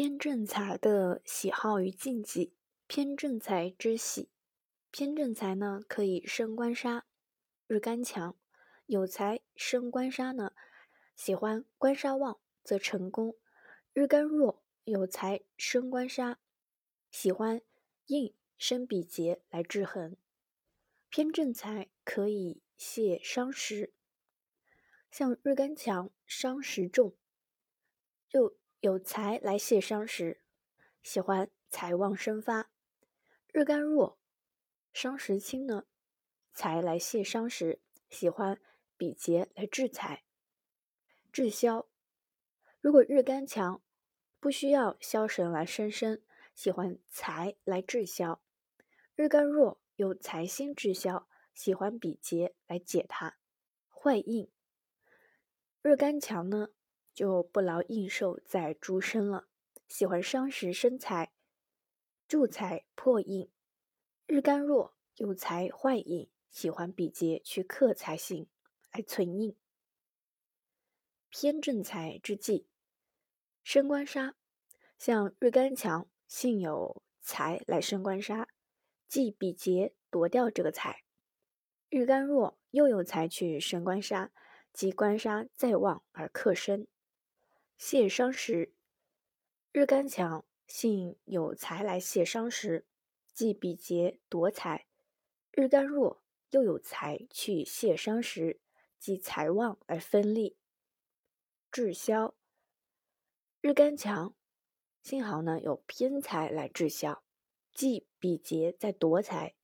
偏正财的喜好与禁忌。偏正财之喜，偏正财呢可以生官杀。日干强，有财生官杀呢，喜欢官杀旺则成功；日干弱，有财生官杀，喜欢印生比劫来制衡。偏正财可以泄伤食，像日干强，伤食重，就有财来泄伤时，喜欢财旺生发。日干弱，伤食轻呢，财来泄伤时，喜欢比劫来制财、制消。如果日干强，不需要消神来生生，喜欢财来制消。日干弱，有财星制消，喜欢比劫来解它。坏印，日干强呢，就不劳应寿在诸身了，喜欢伤食生财。助财破印，日干弱有财坏印，喜欢比劫去克财星来存印。偏正财之忌，升官杀，像日干强，幸有财来升官杀，忌比劫夺掉这个财；日干弱又有财去升官杀，即官杀再旺而克身。泄伤时，日干强。幸有财来泄伤时，即比劫夺财；日干弱，又有财去泄伤时，即财旺而分利。滞销。日干强，幸好呢有偏财来滞销，即比劫在夺财；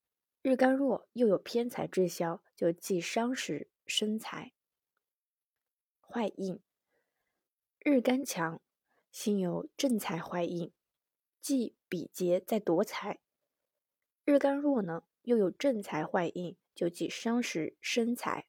日干弱，又有偏财滞销，就忌伤时生财。坏印。日干强，心有正财坏印。即比劫在夺财，日干弱呢，又有正财坏印，就忌伤食生财。